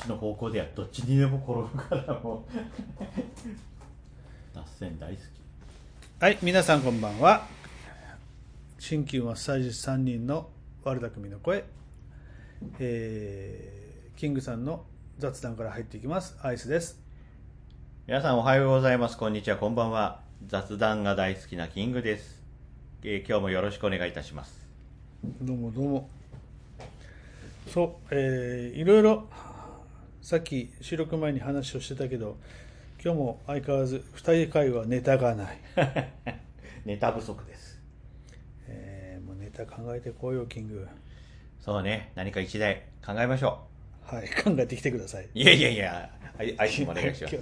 話の方向ではどっちにでも転ぶからもう 脱線大好きはい、皆さんこんばんは。鍼灸マッサージ師3人の悪巧みの声、えーキングさんの雑談から入っていきます。アイスです。皆さんおはようございますこんにちはこんばんは雑談が大好きなキングです、えー今日もよろしくお願いいたしますどうもどうも。そう、えーいろいろ、さっき収録前に話をしてたけど、今日も相変わらず2人会はネタがない。ネタ不足ですえーもうネタ考えてこうよ、キング。そうね何か一題考えましょはい、考えてきてください。ういやいやいやあいアイスもお願いします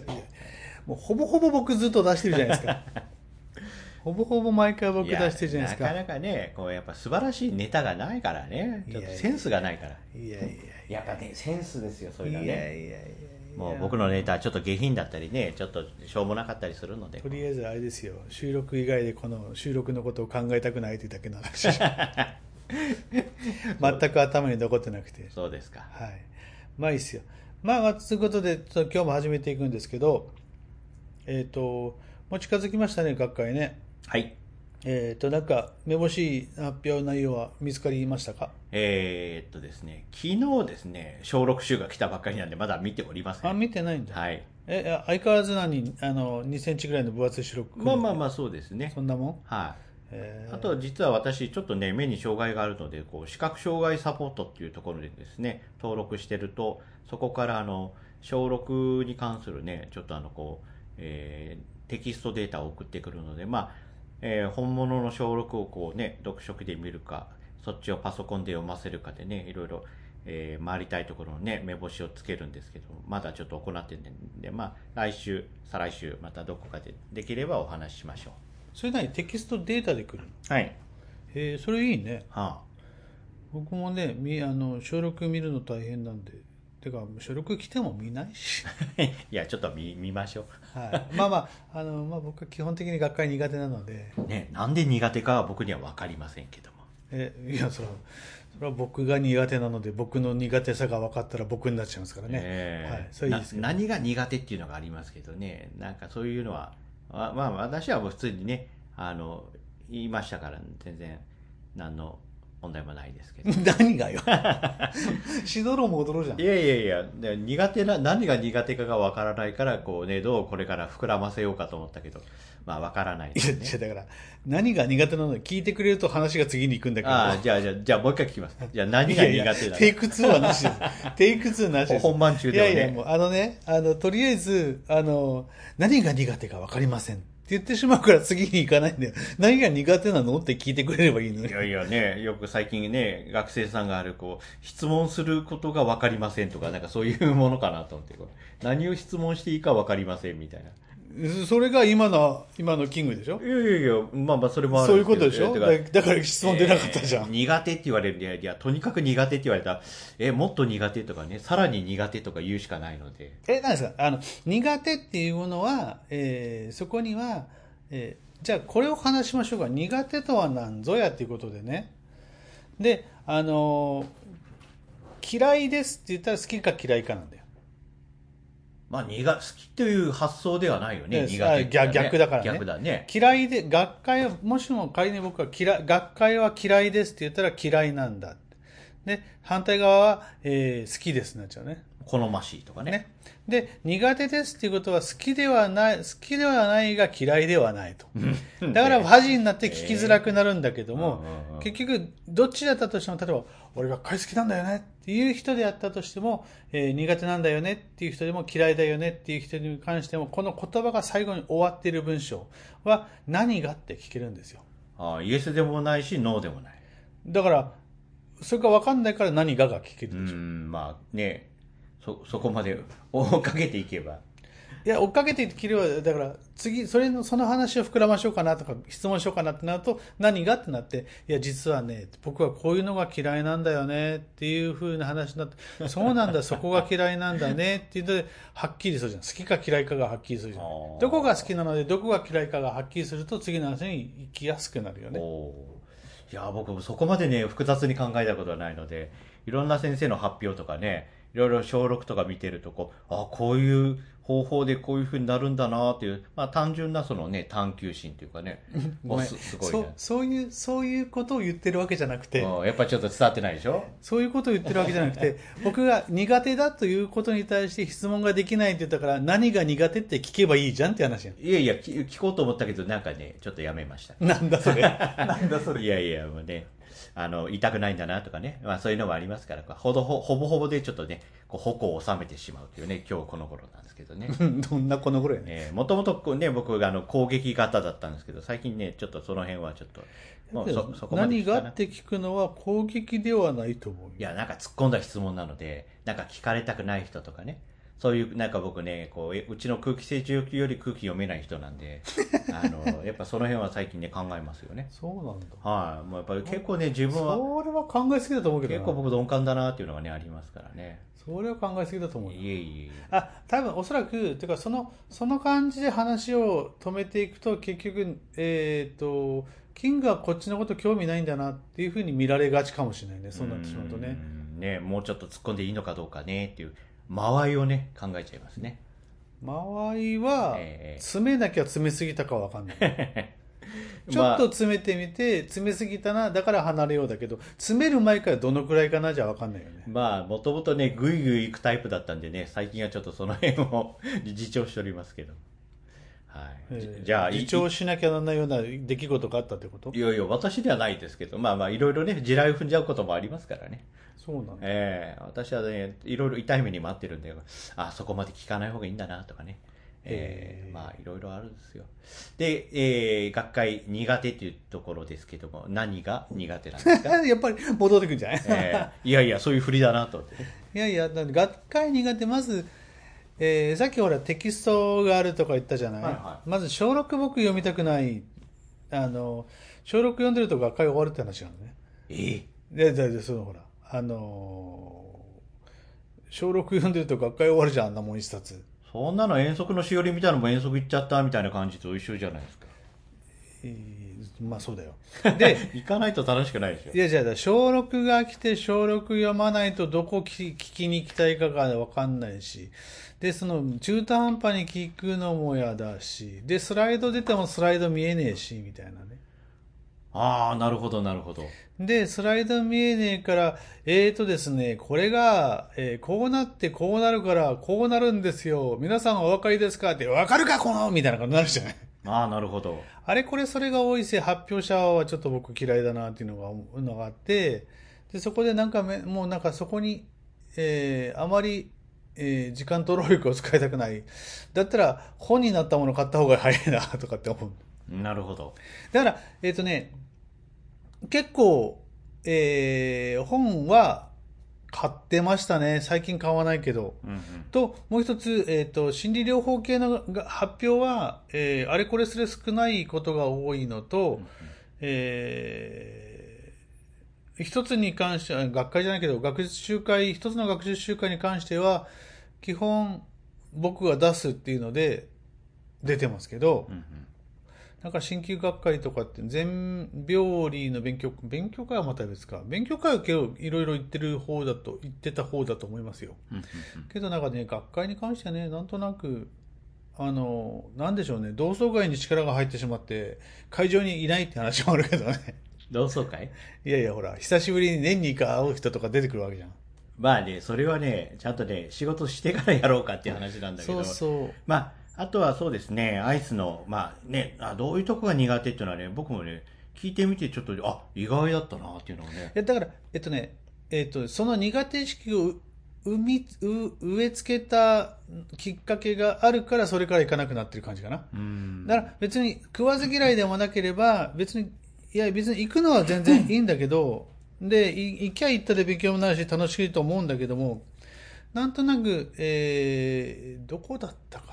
もうほぼほぼ僕ずっと出してるじゃないですか ほぼほぼ毎回僕出してるじゃないですか。やなかなかねこうやっぱ素晴らしいネタがないからね。ちょっとセンスがないから。いやいやや。っぱねセンスですよそれがいやいやねいやいや。もう僕のネタはちょっと下品だったりねちょっとしょうもなかったりするのでとりあえずあれですよ。収録以外でこの収録のことを考えたくないというだけの話。全く頭に残ってなくて。そうですか。はい。まあいいっすよ。まあまあということで今日も始めていくんですけどえっ、ともう近づきましたね学会ねはい。えっ、となんかめぼしい発表内容は見つかりましたか？えーっとですね昨日ですね小6週が来たばっかりなんでまだ見ておりません。あ見てないんだ、はい。え相変わらず何あの2センチぐらいの分厚い白くまあまあまあそうですね。そんなもん、はい。えー。あと実は私ちょっとね目に障害があるのでこう視覚障害サポートっていうところでですね登録してるとそこからあの小6に関するねちょっとあのこう、えーテキストデータを送ってくるのでまあ、えー本物の小6をこうね読書機で見るかそっちをパソコンで読ませるかでねいろいろえー回りたいところのね目星をつけるんですけどまだちょっと行ってないんでまあ来週再来週またどこかでできればお話ししましょそれ何テキストデータで来るの？うはい。えーそれいいね。はあ。僕もねみあの小録見るの大変なんでてか小録来ても見ないし、いや、ちょっと見見ましょはい、まあまああの、まあ、僕は基本的に学会苦手なので。う。ね、なんで苦手かは僕には分かりませんけども。えいやそれはそれは僕が苦手なので僕の苦手さが分かったら僕になっちゃいますからね、ええ。はい、それいいですけど。な何が苦手っていうのがありますけどね、なんかそういうのは、あまあ私はもう普通にね、あの、言いましたから、全然、何の問題もないですけど。何がよ しどろも踊ろうじゃんいやいやいや、で苦手な、何が苦手かが分からないから、こうね、どうこれから膨らませようかと思ったけど、まあ分からないね。いやだから何が苦手なの聞いてくれると話が次に行くんだけどああ、じゃあ、じゃあ、じゃあもう一回聞きます。じゃあ何が苦手ないやいやのテイク2はなしです。テイク2なしです。本番中でもねいやいや、もう、あのね、あの、とりあえず、あの、何が苦手か分かりませんって言ってしまうから次に行かないんだよ。何が苦手なのって聞いてくれればいいのに。いやいやね、よく最近ね、学生さんがある、こう、質問することが分かりませんとか、なんかそういうものかなと思って、何を質問していいか分かりませんみたいな。それが今の、今のキングでしょ？いやいやいや、まあまあそれもあるそういうことでしょ？えだだから質問出なかったじゃん。えー苦手って言われるいやいや、とにかく苦手って言われたら、え、もっと苦手とかね、さらに苦手とか言うしかないので。え、何ですか？あの、苦手っていうものは、えーそこには、えーじゃあこれを話しましょうか。苦手とは何ぞやっていうことでね。で、あのー嫌いですって言ったら好きか嫌いかなんだよ。まあ、苦、好きという発想ではないよね、え苦手ね。逆逆だからね逆だね。嫌いで、学会は、もしも仮に僕は嫌い、学会は嫌いですって言ったら嫌いなんだ。で、反対側は、えー好きですになっちゃうね。好ましいとかね。ね。で、苦手ですっていうことは好きではない、好きではないが嫌いではないと。だから ファジーになって聞きづらくなるんだけどもえー結局、どっちだったとしても、例えば、俺学会好きなんだよねっていう人であったとしても、えー苦手なんだよねっていう人でも嫌いだよねっていう人に関しても、この言葉が最後に終わっている文章は何がって聞けるんですよ。ああイエスでもないし、ノーでもない。だから、それが分かんないから何がが聞けうるでしょ。ん、まあね、そ、そこまで追っかけていけば。いや、追っかけて切れば、だから、次、それの、その話を膨らましようかなとか、質問しようかなってなると、何がってなって、いや、実はね、僕はこういうのが嫌いなんだよね、っていう風な話になって、そうなんだ、そこが嫌いなんだね、っていうので、はっきりするじゃん。好きか嫌いかがはっきりするじゃん。どこが好きなので、どこが嫌いかがはっきりすると、次の話に行きやすくなるよね。いや僕そこまでね複雑に考えたことはないのでいろんな先生の発表とかねいろいろ小6とか見てるとこう、あ、こういう方法でこういう風になるんだなっていう、まあ単純なそのね、探求心っていうかね、すすごいそうね。そういうそういうことを言ってるわけじゃなくて、うんやっぱちょっと伝わってないでしょ？そういうことを言ってるわけじゃなくて、僕が苦手だということに対して質問ができないって言ったから、何が苦手って聞けばいいじゃんって話。いやいや、聞聞こうと思ったけど、なんかね、ちょっとやめました。なんだそれ。なんだそれ。いやいや、もうね、あの、痛くないんだなとかね、まあそういうのもありますから、ほどほほぼほぼでちょっとね、こう矛を収めてしまうというね、今日この頃なんですけどね。どんなこの頃やね。えー、もともとね、僕があの攻撃型だったんですけど、最近ね、ちょっとその辺はちょっと、もうそ、そこまで何がって聞くのは攻撃ではないと思うよ。いや、なんか突っ込んだ質問なので、なんか聞かれたくない人とかね、そういう、なんか僕ね、こう、えうちの空気清浄機より空気読めない人なんで、あの、やっぱその辺は最近ね、考えますよね。そうなんだ。はい。もうやっぱり結構ね、自分は、それは考えすぎだと思うけどな結構僕鈍感だなっていうのがね、ありますからね。それは考えすぎだと思うよいえいえ。あ多分おそらくてかそのその感じで話を止めていくと結局えっ、とキングはこっちのこと興味ないんだなっていうふうに見られがちかもしれないねそうなってしまうとねうんね、もうちょっと突っ込んでいいのかどうかねっていう、間合いをね、考えちゃいますね。間合いはええ詰めなきゃ詰めすぎたかわかんない ちょまあっと詰めてみて詰めすぎたなだから離れようだけど詰める前からどのくらいかなじゃわかんないよねまあ、もともとね、ぐいぐい行くタイプだったんでね、最近はちょっとその辺を 自重しておりますけど。はい。じゃあ、い自重しなきゃならないような出来事があったってこと？いやいや、私ではないですけど、まあまあ、いろいろね、地雷を踏んじゃうこともありますからね。そうなんだええ私はね、いろいろ痛い目に待ってるんで、あ、そこまで聞かない方がいいんだなとかね。えええーまあ、いろいろあるんですよ。で、えー、学会苦手っていうところですけども、何が苦手なんですか？やっぱり戻ってくるんじゃない、ええいやいや、そういう振りだなと。いやいや、学会苦手、まず、えーさっきほらテキストがあるとか言ったじゃない、はいはまず小6僕読みたくない。あの、小6読んでると学会終わるって話なのね。ええで、で、で、そのほら、あのー小6読んでると学会終わるじゃん、あんなもん一冊。そんなの遠足のしおりみたいなのも遠足行っちゃったみたいな感じと一緒じゃないですか。えーまあそうだよ。で、行かないと楽しくないでしょい。やじゃあ、小6が来て小6読まないとどこ聞き聞きに行きたいかがわかんないし、で、その中途半端に聞くのも嫌だし、で、スライド出てもスライド見えねえし、みたいなね。ああ、なるほど、なるほど。で、スライド見えねえから、えーとですね、これが、えーこうなってこうなるから、こうなるんですよ。皆さんお分かりですかって、わかるかこのみたいな感じになるじゃない。ああ、なるほど。あれこれそれが多いせい、発表者はちょっと僕嫌いだなっていうのがのがあって、で、そこでなんかめ、もうなんかそこに、えーあまり、えー時間と労力を使いたくない。だったら本になったもの買った方が早いなとかって思う。なるほど。だから、えっ、とね、結構、えー本は買ってましたね。最近買わないけど。うんうん。と、もう一つ、えっ、と、心理療法系のが発表は、えーあれこれすれ少ないことが多いのと、えー一つに関しては、学会じゃないけど、学術集会、一つの学術集会に関しては、基本、僕が出すっていうので、出てますけど、うんうん。なんか鍼灸学会とかって全病理の勉強、勉強会はまた別か。勉強会は結構いろいろ言ってる方だと、言ってた方だと思いますよ。けどなんかね、学会に関してはね、なんとなく、あの、なんでしょうね、同窓会に力が入ってしまって、会場にいないって話もあるけどね。同窓会？いやいや、ほら、久しぶりに年に一回会う人とか出てくるわけじゃん。まあね、それはね、ちゃんとね、仕事してからやろうかっていう話なんだけど。そうそう。まあ、あとはそうですね、アイスの、まあね、あどういうとこが苦手っていうのはね、僕もね、聞いてみてちょっと、あ、意外だったなっていうのをねだから、えっとね、えっと、その苦手意識を生み、う植え付けたきっかけがあるから、それから行かなくなってる感じかな。うん。だから別に食わず嫌いでもなければ、別に、いや別に行くのは全然いいんだけど、で、い行きゃ行ったで勉強もなるし楽しいと思うんだけども、なんとなく、えー、どこだったかな。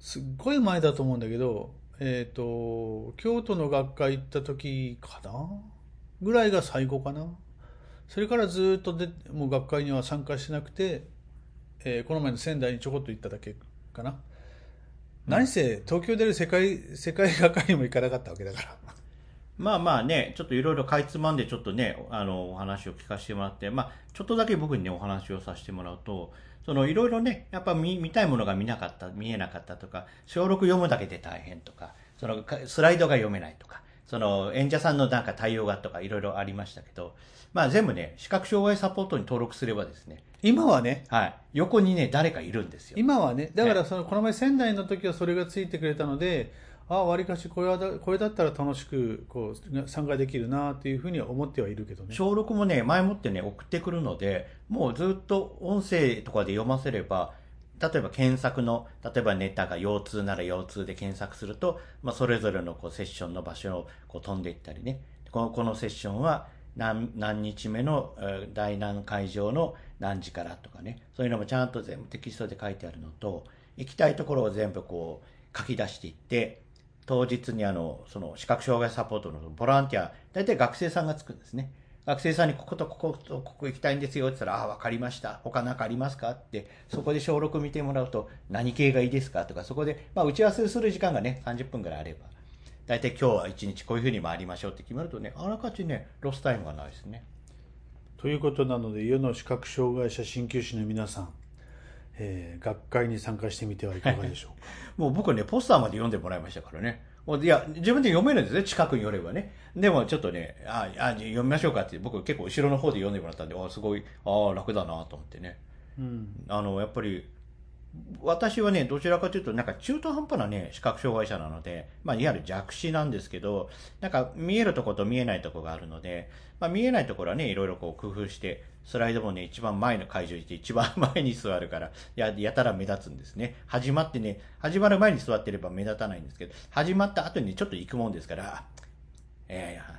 すっごい前だと思うんだけど、えっ、と、京都の学会行った時かな？ぐらいが最後かな。それからずっとで、もう学会には参加してなくて、えーこの前の仙台にちょこっと行っただけかな。何せ、東京出る世界、世界学会にも行かなかったわけだから。まあまあね、ちょっといろいろかいつまんでちょっとね、あの、お話を聞かせてもらって、まあ、ちょっとだけ僕にね、お話をさせてもらうと、そのいろいろね、やっぱ見見たいものが見なかった、見えなかったとか、小6読むだけで大変とか、そのかスライドが読めないとか、その演者さんのなんか対応がとかいろいろありましたけど、まあ全部ね、視覚障害サポートに登録すればですね、今はね、はい、横にね、誰かいるんですよ。今はね、だからそのこの前仙台の時はそれがついてくれたので、あわりかしこれはこれだったら楽しくこう参加できるなっていうふうには思ってはいるけどね。小6もね、前もってね、送ってくるので、もうずっと音声とかで読ませれば、例えば検索の、例えばネタが腰痛なら腰痛で検索すると、まあ、それぞれのこうセッションの場所をこう飛んでいったりね、このこのセッションは何何日目の第何会場の何時からとかね、そういうのもちゃんと全部テキストで書いてあるのと、行きたいところを全部こう書き出していって、当日にあの、その視覚障害サポートのボランティア、大体学生さんがつくんですね。学生さんにこことこことここ行きたいんですよって言ったら、ああ、わかりました。他何かありますかって、そこで小6見てもらうと、何系がいいですかとか、そこで、まあ、打ち合わせする時間がね、30分ぐらいあれば、大体今日は1日こういうふうに回りましょうって決まるとね、あらかじめロスタイムがないですね。ということなので世の視覚障害者鍼灸師の皆さん、えー学会に参加してみてはいかがでしょうか？もう僕ね、ポスターまで読んでもらいましたからね。もういや、自分で読めるんですね、近くに寄ればね。でもちょっとね、あ、あ読みましょうかって、僕結構後ろの方で読んでもらったんで、あすごい、あ楽だなと思ってね。うん、あの、やっぱり、私はね、どちらかというと、なんか中途半端なね、視覚障害者なので、まあ、いわゆる弱視なんですけど、なんか見えるとこと見えないとこがあるので、まあ、見えないところはね、いろいろこう工夫して、スライドもね、一番前の会場にいて、一番前に座るから、や、やたら目立つんですね。始まってね、始まる前に座ってれば目立たないんですけど、始まった後にねちょっと行くもんですから、ええ、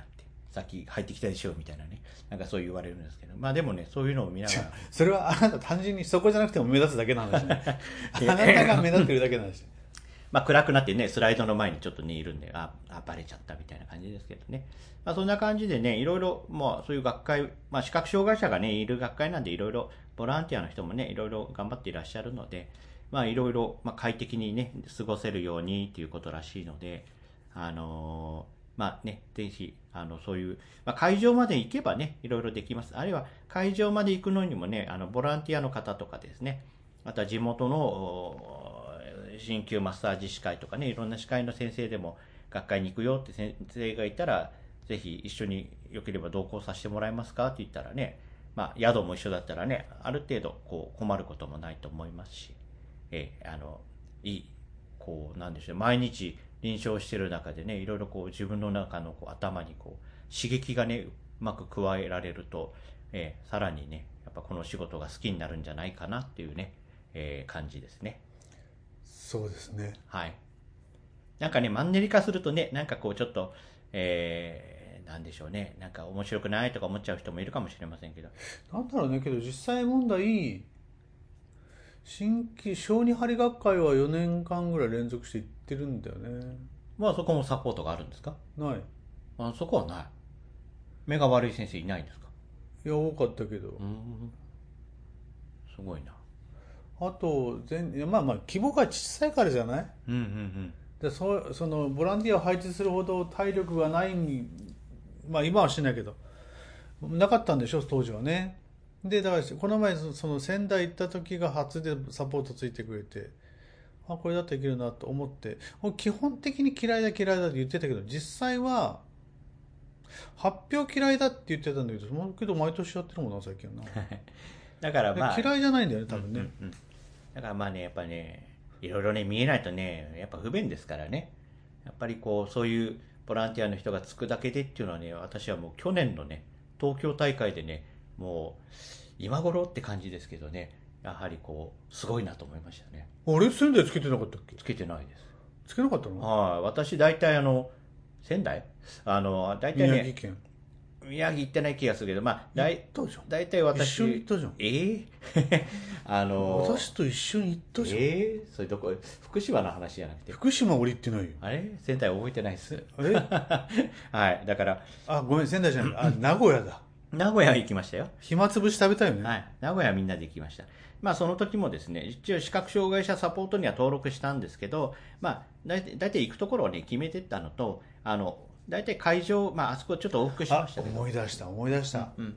さっき入ってきたでしょ、みたいなね。なんかそう言われるんですけど、まあでもね、そういうのを見ながら、それはあなた単純にそこじゃなくても目立つだけの話ね。あなたが目立ってるだけの話。まあ、暗くなってね、スライドの前にちょっとね、いるんで、あ、あバレちゃったみたいな感じですけどね。まあ、そんな感じでね、いろいろ、まあ、そういう学会、まあ、視覚障害者がね、いる学会なんで、いろいろ、ボランティアの人もね、いろいろ頑張っていらっしゃるので、まあ、いろいろ、まあ、快適にね、過ごせるようにっていうことらしいので、あのーまあね、ぜひ、あの、そういう、まあ、会場まで行けばね、いろいろできます。あるいは、会場まで行くのにもね、あの、ボランティアの方とかですね、あとは地元の、鍼灸マッサージ師会とかね、いろんな師会の先生でも学会に行くよって先生がいたら、ぜひ一緒によければ同行させてもらえますかって言ったらね、まあ、宿も一緒だったらね、ある程度こう困ることもないと思いますし、ええあの、いい、こう、なんでしょう、毎日臨床してる中でね、いろいろこう自分の中のこう頭にこう刺激がね、うまく加えられると、ええさらにね、やっぱこの仕事が好きになるんじゃないかなっていうね、ええ感じですね。そうですね。はい。なんかね、マンネリ化するとね、なんかこうちょっと、えー、なんでしょうね、なんか面白くないとか思っちゃう人もいるかもしれませんけど、なんだろうね、けど実際問題、新規小児針学会は4年間ぐらい連続して行ってるんだよね。まあそこもサポートがあるんですか？ない。あそこはない。目が悪い先生いないんですか？いや、多かったけどう。ん。すごいな。あと、全まあまあ、規模が小さいからじゃない？うんうんうん。でそそのボランティアを配置するほど体力がないにまあ今はしてないけどなかったんでしょ？当時はねでだからこの前そその仙台行った時が初でサポートついてくれてあこれだったらいけるなと思って。基本的に嫌いだ嫌いだって言ってたけど実際は発表嫌いだって言ってたんだけどけど毎年やってるもんな最近はな。だからまあ、嫌いじゃないんだよね多分ね、うんうんうん。だからまあね、やっぱね、いろいろね、見えないとね、やっぱ不便ですからね。やっぱりこう、そういうボランティアの人がつくだけでっていうのはね、私はもう去年のね、東京大会でね、もう、今頃って感じですけどね、やはりこう、すごいなと思いましたね。あれ？仙台つけてなかったっけ？つけてないです。つけなかったの？はい、私大体あの、仙台？あの、大体ね、宮城県。宮城行ってない気がするけど、まあ、大大体私、一緒に行ったじゃん。ええ あの、私と一緒に行ったじゃん、ええそれどこ、福島の話じゃなくて、福島俺行ってないよ。あれ？仙台覚えてないです。あれ はい。だから、あごめん仙台じゃない。あ名古屋だ名古屋行きましたよ。暇つぶし食べたよね、はい。名古屋みんなで行きました。まあ、その時もですね、一応視覚障害者サポートには登録したんですけど、まあ、大体、大体行くところをね、決めてったのと、あの、大体会場、まあ、あそこちょっと往復しまあしたけど。思い出した思い出した、うん。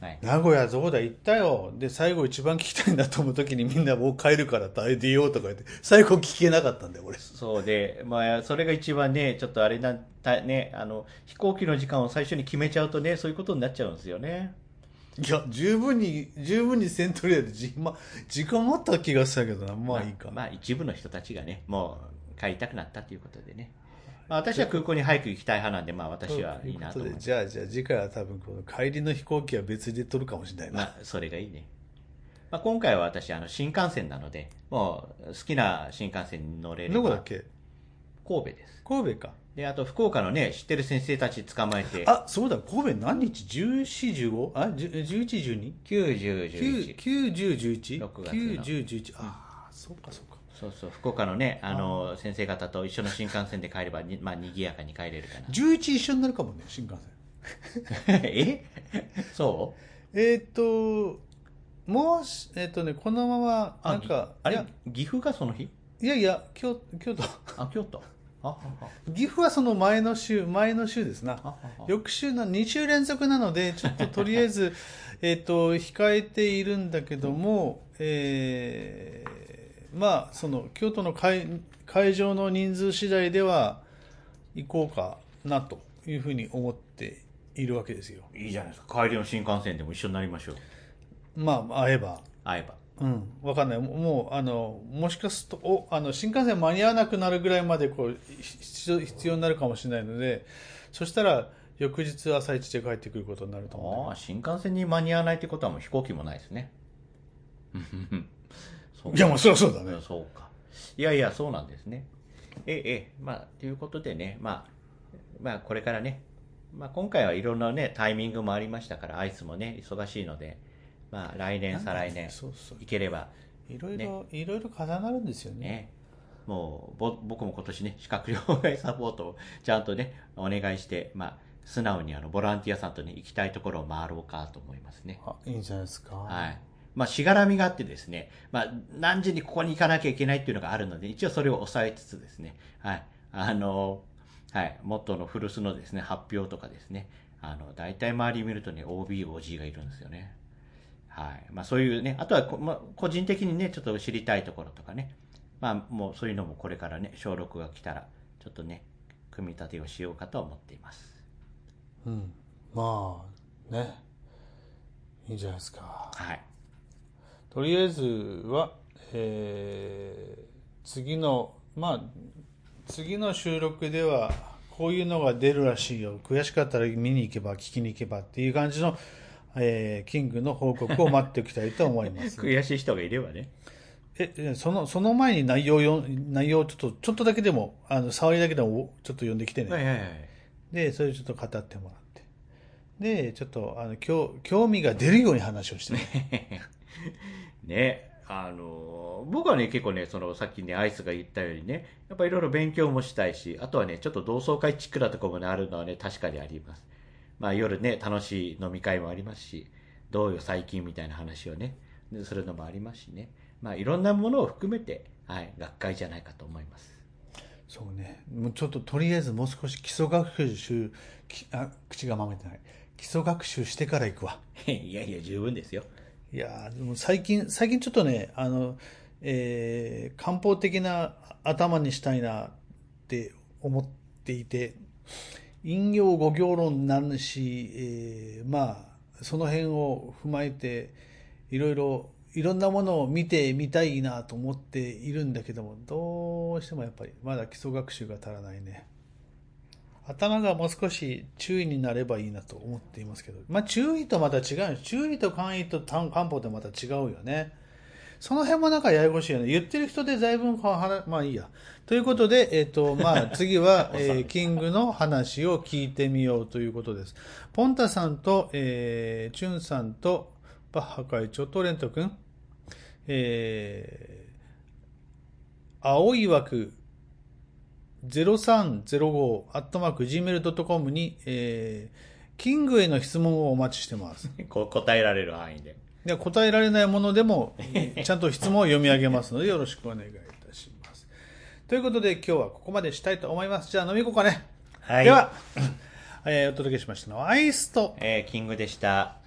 はい。名古屋そうだ行ったよで最後一番聞きたいなと思う時にみんなもう帰るから大出ようとか言って最後聞けなかったんだよ俺そうで、まあ、それが一番ね、ちょっとあれな、たね、あの、飛行機の時間を最初に決めちゃうとね、そういうことになっちゃうんですよね。いや十分に十分にセントリアでじ、ま、時間あった気がしたけどなまあいいか、まあ、一部の人たちがね、もう帰りたくなったということでね。まあ、私は空港に早く行きたい派なんで、まあ、私はいいなと思じゃあじゃあ次回は多分この帰りの飛行機は別で取るかもしれないな、まあ、それがいいね。まあ、今回は私、あの、新幹線なので、もう、好きな新幹線に乗れれば。どこだっけ？神戸です。神戸か。で、あと、福岡のね、知ってる先生たち捕まえて、あそうだ。神戸何日？1415あ1112 9、10、11。91011 6月の。91011ああそうかそうかそうそう、福岡のね、あの、先生方と一緒の新幹線で帰ればに、まあ、賑やかに帰れるか11一緒になるかもね新幹線。な。え？そえーっともしえーっとねこのままうなんかあれ？いや岐阜がその日？いやいや京京都。あ、京都？あ、あ、岐阜はその前の週前の週ですな。あ、あ、あ。翌週な2週連続なのでちょっととりあえず えっと控えているんだけども、えーまあその京都の会会場の人数次第では行こうかなというふうに思っているわけですよいいじゃないですか。帰りの新幹線でも一緒になりましょう。まあ会えば会えば。うんわかんないももうあのもしかするとおあの新幹線間に合わなくなるぐらいまでこうひ必要になるかもしれないのでそしたら翌日朝一で帰ってくることになると思う、あ、新幹線に間に合わないってことはもう飛行機もないですね。そうかいやもうそりゃそうだねそうか。いやいや、そうなんですね。ええ、ええ、まあ、ということでね、まあ、まあ、これからね、まあ、今回はいろんなね、タイミングもありましたから、アイスもね、忙しいので、まあ、来年、再来年、そうそういければ、いろいろ、いろいろ重なるんですよねね、もう、ぼ僕も今年ね、視覚障害サポートをちゃんとね、お願いして、まあ、素直にあの、ボランティアさんとね、行きたいところを回ろうかと思いますね。あいいんじゃないですか、はい。まあ、しがらみがあってですね、まあ、何時にここに行かなきゃいけないっていうのがあるので、一応それを抑えつつですね、はい。あの、はい。モットーの古巣のですね、発表とかですね、あの、大体周り見るとね、OB、OG がいるんですよね。はい。まあ、そういうね、あとはこ、まあ、個人的にね、ちょっと知りたいところとかね、まあ、もうそういうのもこれからね、小6が来たら、ちょっとね、組み立てをしようかと思っています。うんまあねいいんじゃないですかはい。とりあえずは、えー次のまあ次の収録ではこういうのが出るらしいよ。悔しかったら見に行けば聞きに行けばっていう感じの、えーキングの報告を待っておきたいと思います。悔しい人がいればね。ええそのその前に内容をよ内容をちょっとちょっとだけでもあの触りだけでもちょっと読んできてね、はいはいはい。でそれをちょっと語ってもらって。でちょっとあの興興味が出るように話をしてね ね、あのー僕はね、結構ね、その、さっきね、アイスが言ったようにね、やっぱいろいろ勉強もしたいし、あとはね、ちょっと同窓会チックなところもね、あるのはね、確かにあります。まあ、夜ね、楽しい飲み会もありますし、どうよ最近みたいな話をね、するのもありますしね。まあ、いろんなものを含めて、はい、学会じゃないかと思います。そうねもうちょっととりあえずもう少し基礎学習きあ口がまめてない基礎学習してから行くわ いやいや、十分ですよ。いやでも最近最近ちょっとねあの、えー漢方的な頭にしたいなって思っていて陰陽五行論なるし、えーまあその辺を踏まえていろいろいろんなものを見てみたいなと思っているんだけどもどうしてもやっぱりまだ基礎学習が足らないね。頭がもう少し注意になればいいなと思っていますけどまあ注意とまた違う注意と簡易と漢漢方ってまた違うよねその辺もなんかややこしいよね。言ってる人でだいぶこう話、まあいいや。ということで、えっ、と、まあ 次は、えーキングの話を聞いてみようということです。ポンタさんと、えー、チュンさんと、バッハ会長とレント君、えー、青い枠0305アットマーク gmail.com に、えー、キングへの質問をお待ちしてます。こう答えられる範囲で。で答えられないものでも、ちゃんと質問を読み上げますので、よろしくお願いいたします。ということで、今日はここまでしたいと思います。じゃあ飲み行こうかね。はいでは、えーお届けしましたのはアイスと、えーキングでした。